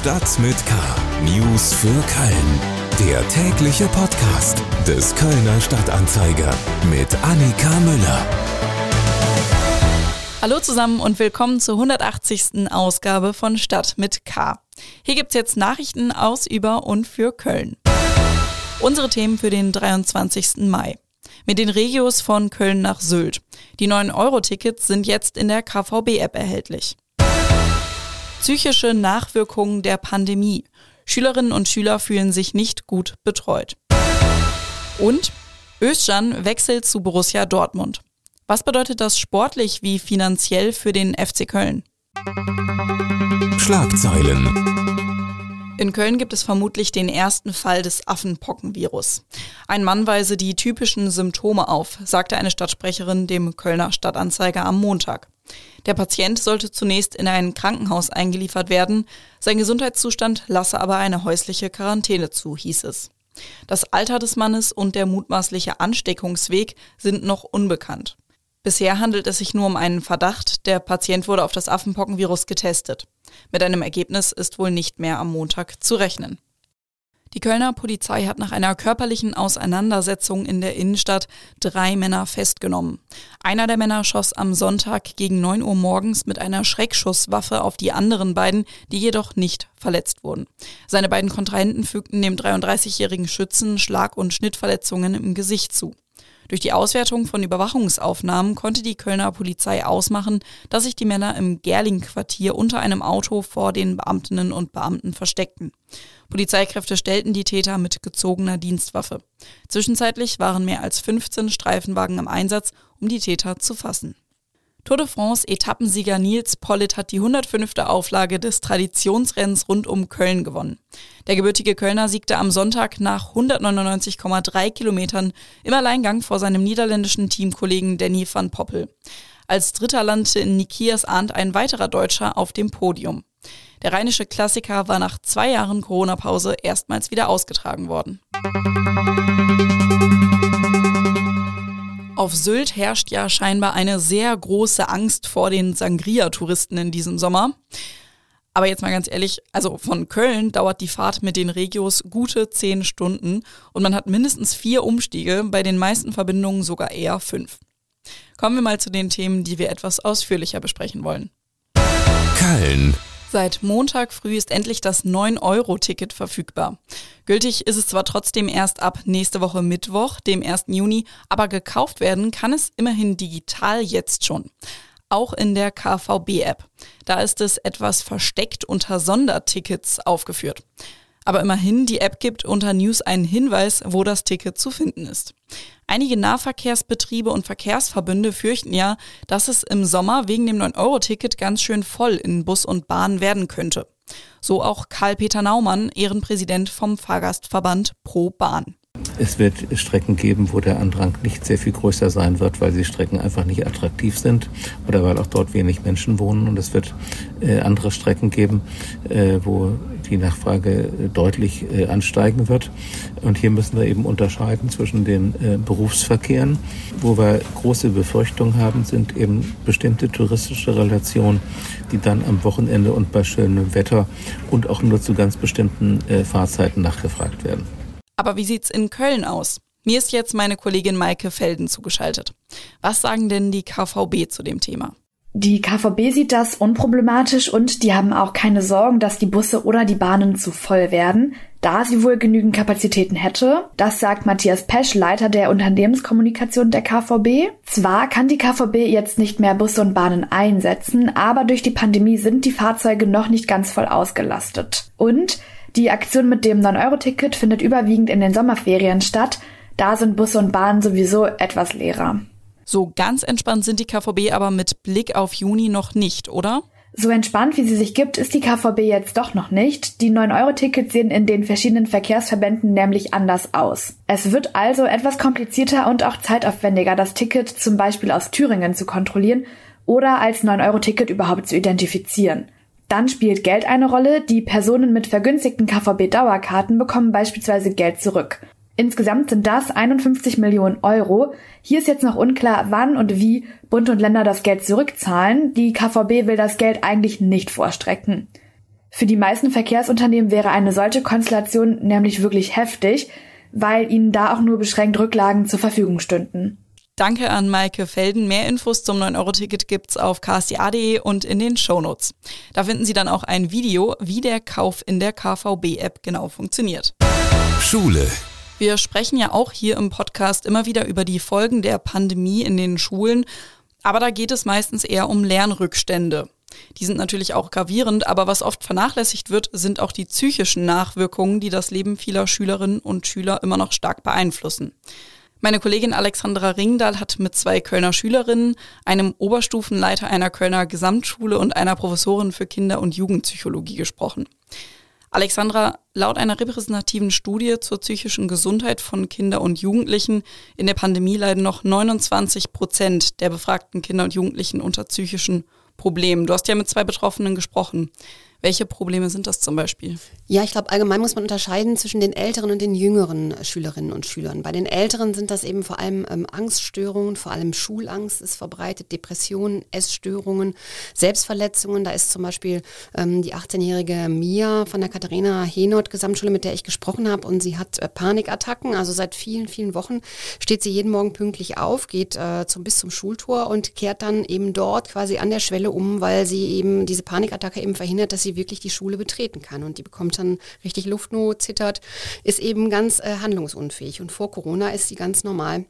Stadt mit K. News für Köln. Der tägliche Podcast des Kölner Stadtanzeiger mit Annika Müller. Hallo zusammen und willkommen zur 180. Ausgabe von Stadt mit K. Hier gibt's jetzt Nachrichten aus, über und für Köln. Unsere Themen für den 23. Mai. Mit den Regios von Köln nach Sylt. Die neuen Euro-Tickets sind jetzt in der KVB-App erhältlich. Psychische Nachwirkungen der Pandemie. Schülerinnen und Schüler fühlen sich nicht gut betreut. Und Özcan wechselt zu Borussia Dortmund. Was bedeutet das sportlich wie finanziell für den FC Köln? Schlagzeilen. In Köln gibt es vermutlich den ersten Fall des Affenpockenvirus. Ein Mann weise die typischen Symptome auf, sagte eine Stadtsprecherin dem Kölner Stadtanzeiger am Montag. Der Patient sollte zunächst in ein Krankenhaus eingeliefert werden, sein Gesundheitszustand lasse aber eine häusliche Quarantäne zu, hieß es. Das Alter des Mannes und der mutmaßliche Ansteckungsweg sind noch unbekannt. Bisher handelt es sich nur um einen Verdacht, der Patient wurde auf das Affenpockenvirus getestet. Mit einem Ergebnis ist wohl nicht mehr am Montag zu rechnen. Die Kölner Polizei hat nach einer körperlichen Auseinandersetzung in der Innenstadt drei Männer festgenommen. Einer der Männer schoss am Sonntag gegen 9 Uhr morgens mit einer Schreckschusswaffe auf die anderen beiden, die jedoch nicht verletzt wurden. Seine beiden Kontrahenten fügten dem 33-jährigen Schützen Schlag- und Schnittverletzungen im Gesicht zu. Durch die Auswertung von Überwachungsaufnahmen konnte die Kölner Polizei ausmachen, dass sich die Männer im Gerling-Quartier unter einem Auto vor den Beamtinnen und Beamten versteckten. Polizeikräfte stellten die Täter mit gezogener Dienstwaffe. Zwischenzeitlich waren mehr als 15 Streifenwagen im Einsatz, um die Täter zu fassen. Tour de France Etappensieger Nils Pollitt hat die 105. Auflage des Traditionsrennens rund um Köln gewonnen. Der gebürtige Kölner siegte am Sonntag nach 199,3 Kilometern im Alleingang vor seinem niederländischen Teamkollegen Danny van Poppel. Als Dritter landete in Nikias ahnt ein weiterer Deutscher auf dem Podium. Der rheinische Klassiker war nach zwei Jahren Corona-Pause erstmals wieder ausgetragen worden. Auf Sylt herrscht ja scheinbar eine sehr große Angst vor den Sangria-Touristen in diesem Sommer. Aber jetzt mal ganz ehrlich, also von Köln dauert die Fahrt mit den Regios gute zehn Stunden und man hat mindestens vier Umstiege, bei den meisten Verbindungen sogar eher fünf. Kommen wir mal zu den Themen, die wir etwas ausführlicher besprechen wollen. Köln. Seit Montag früh ist endlich das 9-Euro-Ticket verfügbar. Gültig ist es zwar trotzdem erst ab nächste Woche Mittwoch, dem 1. Juni, aber gekauft werden kann es immerhin digital jetzt schon. Auch in der KVB-App. Da ist es etwas versteckt unter Sondertickets aufgeführt. Aber immerhin, die App gibt unter News einen Hinweis, wo das Ticket zu finden ist. Einige Nahverkehrsbetriebe und Verkehrsverbünde fürchten ja, dass es im Sommer wegen dem 9-Euro-Ticket ganz schön voll in Bus und Bahn werden könnte. So auch Karl-Peter Naumann, Ehrenpräsident vom Fahrgastverband Pro Bahn. Es wird Strecken geben, wo der Andrang nicht sehr viel größer sein wird, weil die Strecken einfach nicht attraktiv sind oder weil auch dort wenig Menschen wohnen. Und es wird äh, andere Strecken geben, äh, wo die Nachfrage deutlich äh, ansteigen wird. Und hier müssen wir eben unterscheiden zwischen den äh, Berufsverkehren, wo wir große Befürchtungen haben, sind eben bestimmte touristische Relationen, die dann am Wochenende und bei schönem Wetter und auch nur zu ganz bestimmten äh, Fahrzeiten nachgefragt werden. Aber wie sieht's in Köln aus? Mir ist jetzt meine Kollegin Maike Felden zugeschaltet. Was sagen denn die KVB zu dem Thema? Die KVB sieht das unproblematisch und die haben auch keine Sorgen, dass die Busse oder die Bahnen zu voll werden, da sie wohl genügend Kapazitäten hätte. Das sagt Matthias Pesch, Leiter der Unternehmenskommunikation der KVB. Zwar kann die KVB jetzt nicht mehr Busse und Bahnen einsetzen, aber durch die Pandemie sind die Fahrzeuge noch nicht ganz voll ausgelastet. Und die Aktion mit dem 9-Euro-Ticket findet überwiegend in den Sommerferien statt. Da sind Busse und Bahnen sowieso etwas leerer. So ganz entspannt sind die KVB aber mit Blick auf Juni noch nicht, oder? So entspannt, wie sie sich gibt, ist die KVB jetzt doch noch nicht. Die 9-Euro-Tickets sehen in den verschiedenen Verkehrsverbänden nämlich anders aus. Es wird also etwas komplizierter und auch zeitaufwendiger, das Ticket zum Beispiel aus Thüringen zu kontrollieren oder als 9-Euro-Ticket überhaupt zu identifizieren. Dann spielt Geld eine Rolle. Die Personen mit vergünstigten KVB-Dauerkarten bekommen beispielsweise Geld zurück. Insgesamt sind das 51 Millionen Euro. Hier ist jetzt noch unklar, wann und wie Bund und Länder das Geld zurückzahlen. Die KVB will das Geld eigentlich nicht vorstrecken. Für die meisten Verkehrsunternehmen wäre eine solche Konstellation nämlich wirklich heftig, weil ihnen da auch nur beschränkt Rücklagen zur Verfügung stünden. Danke an Maike Felden. Mehr Infos zum 9-Euro-Ticket gibt's auf ksta.de und in den Shownotes. Da finden Sie dann auch ein Video, wie der Kauf in der KVB-App genau funktioniert. Schule. Wir sprechen ja auch hier im Podcast immer wieder über die Folgen der Pandemie in den Schulen, aber da geht es meistens eher um Lernrückstände. Die sind natürlich auch gravierend, aber was oft vernachlässigt wird, sind auch die psychischen Nachwirkungen, die das Leben vieler Schülerinnen und Schüler immer noch stark beeinflussen. Meine Kollegin Alexandra Ringdahl hat mit zwei Kölner Schülerinnen, einem Oberstufenleiter einer Kölner Gesamtschule und einer Professorin für Kinder- und Jugendpsychologie gesprochen. Alexandra, laut einer repräsentativen Studie zur psychischen Gesundheit von Kinder und Jugendlichen in der Pandemie leiden noch 29 Prozent der befragten Kinder und Jugendlichen unter psychischen Problemen. Du hast ja mit zwei Betroffenen gesprochen. Welche Probleme sind das zum Beispiel? Ja, ich glaube, allgemein muss man unterscheiden zwischen den älteren und den jüngeren Schülerinnen und Schülern. Bei den älteren sind das eben vor allem ähm, Angststörungen, vor allem Schulangst ist verbreitet, Depressionen, Essstörungen, Selbstverletzungen. Da ist zum Beispiel ähm, die 18-jährige Mia von der Katharina Henot Gesamtschule, mit der ich gesprochen habe, und sie hat äh, Panikattacken. Also seit vielen, vielen Wochen steht sie jeden Morgen pünktlich auf, geht äh, zum, bis zum Schultor und kehrt dann eben dort quasi an der Schwelle um, weil sie eben diese Panikattacke eben verhindert, dass sie sie wirklich die Schule betreten kann. Und die bekommt dann richtig Luftnot, zittert, ist eben ganz äh, handlungsunfähig. Und vor Corona ist sie ganz normal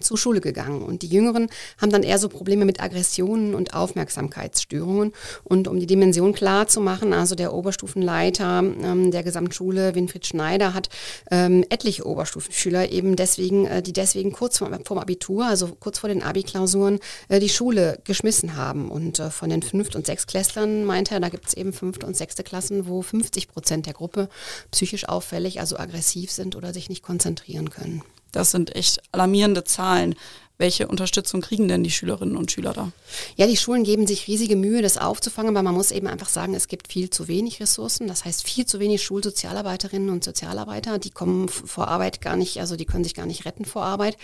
zur Schule gegangen. Und die Jüngeren haben dann eher so Probleme mit Aggressionen und Aufmerksamkeitsstörungen. Und um die Dimension klar zu machen, also der Oberstufenleiter ähm, der Gesamtschule, Winfried Schneider, hat ähm, etliche Oberstufenschüler eben deswegen, äh, die deswegen kurz vor, vom Abitur, also kurz vor den Abi-Klausuren, äh, die Schule geschmissen haben. Und äh, von den Fünft- und Sechstklässlern meint er, da gibt es eben fünfte und sechste Klassen, wo 50 Prozent der Gruppe psychisch auffällig, also aggressiv sind oder sich nicht konzentrieren können. Das sind echt alarmierende Zahlen. Welche Unterstützung kriegen denn die Schülerinnen und Schüler da? Ja, die Schulen geben sich riesige Mühe, das aufzufangen, aber man muss eben einfach sagen, es gibt viel zu wenig Ressourcen. Das heißt, viel zu wenig Schulsozialarbeiterinnen und Sozialarbeiter, die kommen vor Arbeit gar nicht, also die können sich gar nicht retten vor Arbeit.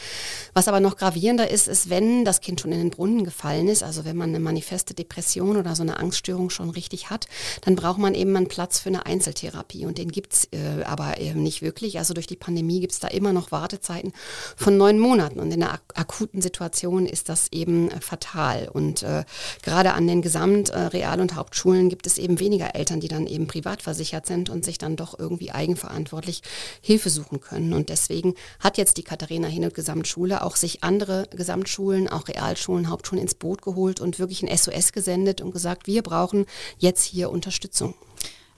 Was aber noch gravierender ist, ist, wenn das Kind schon in den Brunnen gefallen ist, also wenn man eine manifeste Depression oder so eine Angststörung schon richtig hat, dann braucht man eben einen Platz für eine Einzeltherapie und den gibt's äh, aber eben nicht wirklich. Also durch die Pandemie gibt's da immer noch Wartezeiten von neun Monaten und in der akuten akuten Situation ist das eben äh, fatal. Und äh, gerade an den Gesamt-, äh, und Hauptschulen gibt es eben weniger Eltern, die dann eben privat versichert sind und sich dann doch irgendwie eigenverantwortlich Hilfe suchen können. Und deswegen hat jetzt die Katharina Hinelt Gesamtschule auch sich andere Gesamtschulen, auch Realschulen, Hauptschulen ins Boot geholt und wirklich ein SOS gesendet und gesagt, wir brauchen jetzt hier Unterstützung.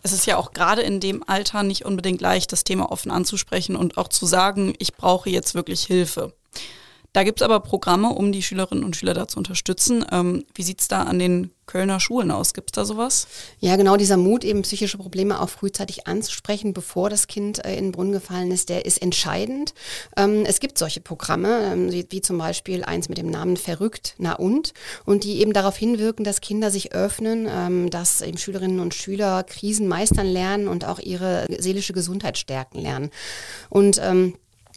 Es ist ja auch gerade in dem Alter nicht unbedingt leicht, das Thema offen anzusprechen und auch zu sagen, ich brauche jetzt wirklich Hilfe. Da gibt es aber Programme, um die Schülerinnen und Schüler da zu unterstützen. Ähm, wie sieht es da an den Kölner Schulen aus? Gibt es da sowas? Ja, genau, dieser Mut, eben psychische Probleme auch frühzeitig anzusprechen, bevor das Kind äh, in den Brunnen gefallen ist, der ist entscheidend. Ähm, es gibt solche Programme, ähm, wie, wie, zum Beispiel eins mit dem Namen Verrückt, na und, und die eben darauf hinwirken, dass Kinder sich öffnen, ähm, dass eben Schülerinnen und Schüler Krisen meistern lernen und auch ihre seelische Gesundheit stärken lernen. Und ähm,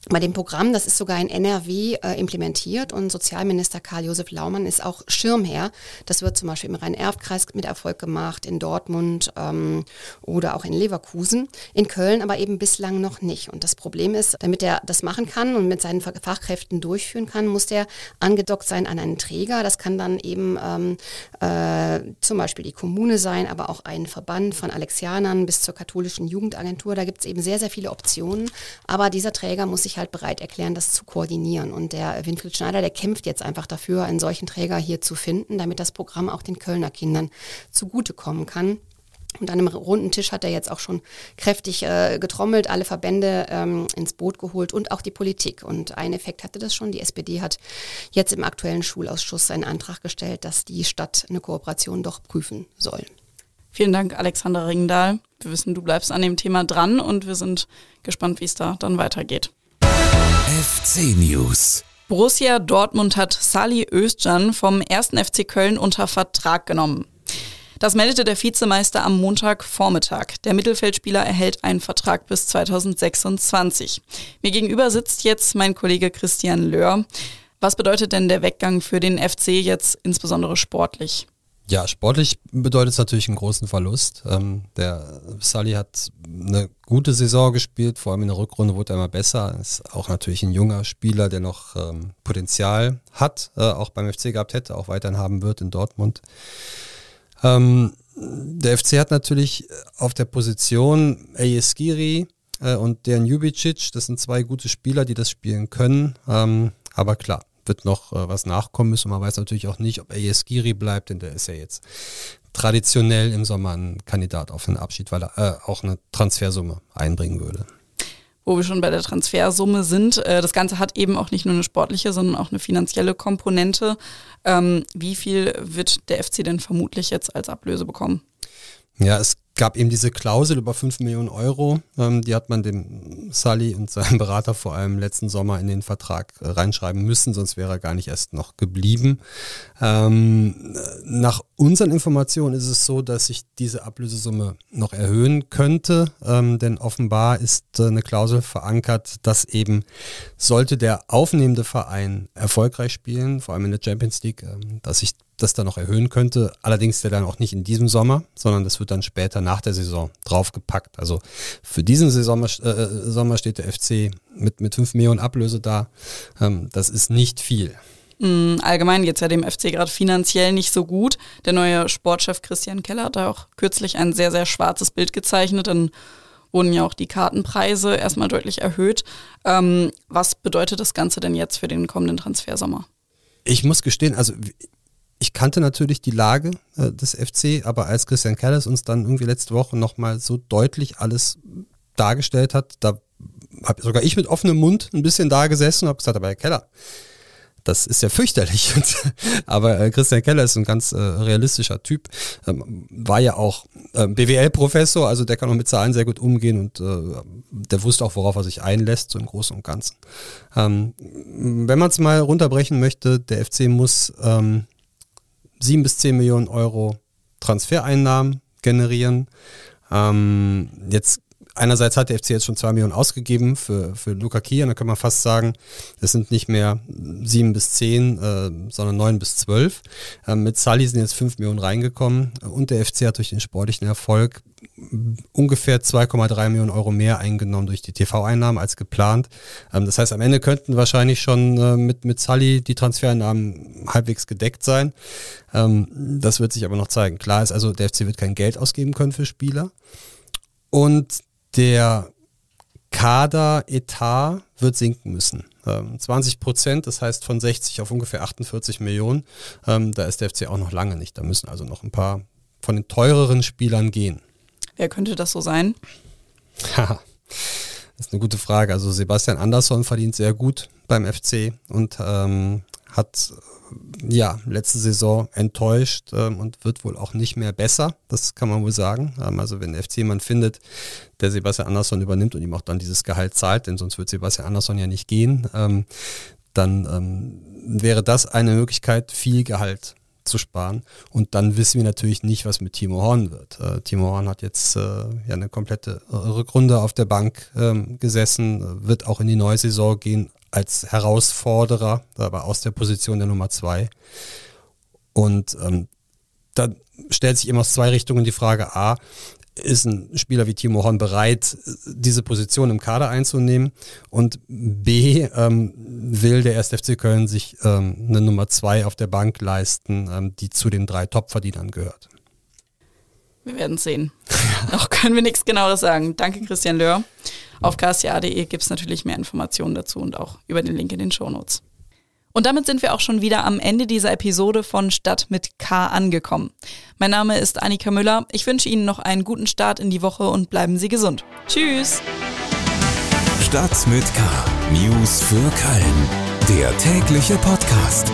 bei dem Programm, das ist sogar in NRW äh, implementiert und Sozialminister Karl-Josef Laumann ist auch Schirmherr. Das wird zum Beispiel im Rhein-Erft-Kreis mit Erfolg gemacht, in Dortmund ähm, oder auch in Leverkusen. In Köln aber eben bislang noch nicht. Und das Problem ist, damit er das machen kann und mit seinen Fachkräften durchführen kann, muss der angedockt sein an einen Träger. Das kann dann eben ähm, äh, zum Beispiel die Kommune sein, aber auch ein Verband von Alexianern bis zur katholischen Jugendagentur. Da gibt es eben sehr, sehr viele Optionen. Aber dieser Träger muss sich halt bereit erklären, das zu koordinieren. Und der Winfried Schneider, der kämpft jetzt einfach dafür, einen solchen Träger hier zu finden, damit das Programm auch den Kölner Kindern zugutekommen kann. Und an einem runden Tisch hat er jetzt auch schon kräftig äh, getrommelt, alle Verbände ähm, ins Boot geholt und auch die Politik. Und ein Effekt hatte das schon. Die SPD hat jetzt im aktuellen Schulausschuss einen Antrag gestellt, dass die Stadt eine Kooperation doch prüfen soll. Vielen Dank, Alexander Ringendahl. Wir wissen, du bleibst an dem Thema dran und wir sind gespannt, wie es da dann weitergeht. FC News. Borussia Dortmund hat Sali Özcan vom 1. FC Köln unter Vertrag genommen. Das meldete der Vizemeister am Montagvormittag. Der Mittelfeldspieler erhält einen Vertrag bis 2026. Mir gegenüber sitzt jetzt mein Kollege Christian Löhr. Was bedeutet denn der Weggang für den FC jetzt insbesondere sportlich? Ja, sportlich bedeutet es natürlich einen großen Verlust. Ähm, der Sully hat eine gute Saison gespielt, vor allem in der Rückrunde wurde er immer besser. Ist auch natürlich ein junger Spieler, der noch ähm, Potenzial hat, äh, auch beim FC gehabt hätte, auch weiterhin haben wird in Dortmund. Ähm, der FC hat natürlich auf der Position Ayeskiri äh, und Dejan Jubicic, das sind zwei gute Spieler, die das spielen können. Ähm, aber klar, wird noch äh, was nachkommen müssen. Man weiß natürlich auch nicht, ob Giri bleibt, denn der ist ja jetzt traditionell im Sommer ein Kandidat auf einen Abschied, weil er äh, auch eine Transfersumme einbringen würde. Wo wir schon bei der Transfersumme sind, äh, das Ganze hat eben auch nicht nur eine sportliche, sondern auch eine finanzielle Komponente. Ähm, wie viel wird der FC denn vermutlich jetzt als Ablöse bekommen? Ja, es gab eben diese Klausel über 5 Millionen Euro, ähm, die hat man dem Sully und seinem Berater vor allem letzten Sommer in den Vertrag äh, reinschreiben müssen, sonst wäre er gar nicht erst noch geblieben. Ähm, nach unseren Informationen ist es so, dass sich diese Ablösesumme noch erhöhen könnte, ähm, denn offenbar ist äh, eine Klausel verankert, dass eben sollte der aufnehmende Verein erfolgreich spielen, vor allem in der Champions League, ähm, dass sich das dann noch erhöhen könnte. Allerdings der dann auch nicht in diesem Sommer, sondern das wird dann später nach der Saison draufgepackt. Also für diesen Saison, äh, Sommer steht der FC mit, mit 5 Millionen Ablöse da. Ähm, das ist nicht viel. Mm, allgemein geht es ja dem FC gerade finanziell nicht so gut. Der neue Sportchef Christian Keller hat da auch kürzlich ein sehr, sehr schwarzes Bild gezeichnet. Dann wurden ja auch die Kartenpreise erstmal deutlich erhöht. Ähm, was bedeutet das Ganze denn jetzt für den kommenden Transfersommer? Ich muss gestehen, also ich kannte natürlich die Lage äh, des FC, aber als Christian Kellis uns dann irgendwie letzte Woche nochmal so deutlich alles dargestellt hat, da habe sogar ich mit offenem Mund ein bisschen da gesessen und habe gesagt, aber Herr Keller, das ist ja fürchterlich. aber äh, Christian Keller ist ein ganz äh, realistischer Typ, ähm, war ja auch ähm, BWL-Professor, also der kann auch mit Zahlen sehr gut umgehen und äh, der wusste auch, worauf er sich einlässt, so im Großen und Ganzen. Ähm, wenn man es mal runterbrechen möchte, der FC muss ähm, sieben bis zehn Millionen Euro Transfereinnahmen generieren. Ähm, jetzt einerseits hat der FC jetzt schon zwei Millionen ausgegeben für, für Luca Kian, da kann man fast sagen, es sind nicht mehr sieben bis zehn, äh, sondern neun bis zwölf. Ähm, mit Sully sind jetzt fünf Millionen reingekommen und der FC hat durch den sportlichen Erfolg ungefähr 2,3 Millionen Euro mehr eingenommen durch die TV-Einnahmen als geplant. Ähm, das heißt, am Ende könnten wahrscheinlich schon äh, mit, mit Sully die Transfereinnahmen halbwegs gedeckt sein. Ähm, das wird sich aber noch zeigen. Klar ist also, der FC wird kein Geld ausgeben können für Spieler. Und der Kader-Etat wird sinken müssen. 20 ähm, Prozent, das heißt von 60 auf ungefähr 48 Millionen. Ähm, da ist der FC auch noch lange nicht. Da müssen also noch ein paar von den teureren Spielern gehen. Wer könnte das so sein? das ist eine gute Frage. Also Sebastian Andersson verdient sehr gut beim FC und ähm, hat ja letzte Saison enttäuscht ähm, und wird wohl auch nicht mehr besser. Das kann man wohl sagen. Ähm, also wenn FC jemand findet, der Sebastian Andersson übernimmt und ihm auch dann dieses Gehalt zahlt, denn sonst wird Sebastian Andersson ja nicht gehen, ähm, dann ähm, wäre das eine Möglichkeit, viel Gehalt zu sparen. Und dann wissen wir natürlich nicht, was mit Timo Horn wird. Äh, Timo Horn hat jetzt äh, ja eine komplette Rückrunde auf der Bank ähm, gesessen, wird auch in die neue Saison gehen als Herausforderer, aber aus der Position der Nummer zwei. Und ähm, da stellt sich immer aus zwei Richtungen die Frage, a, ist ein Spieler wie Timo Horn bereit, diese Position im Kader einzunehmen? Und B, ähm, will der 1. FC Köln sich ähm, eine Nummer zwei auf der Bank leisten, ähm, die zu den drei Topverdienern gehört? Wir werden sehen. Noch können wir nichts genaueres sagen. Danke, Christian Löhr. Auf ksta.de gibt es natürlich mehr Informationen dazu und auch über den Link in den Shownotes. Und damit sind wir auch schon wieder am Ende dieser Episode von Stadt mit K angekommen. Mein Name ist Annika Müller. Ich wünsche Ihnen noch einen guten Start in die Woche und bleiben Sie gesund. Tschüss. Stadt mit K. News für Köln. Der tägliche Podcast.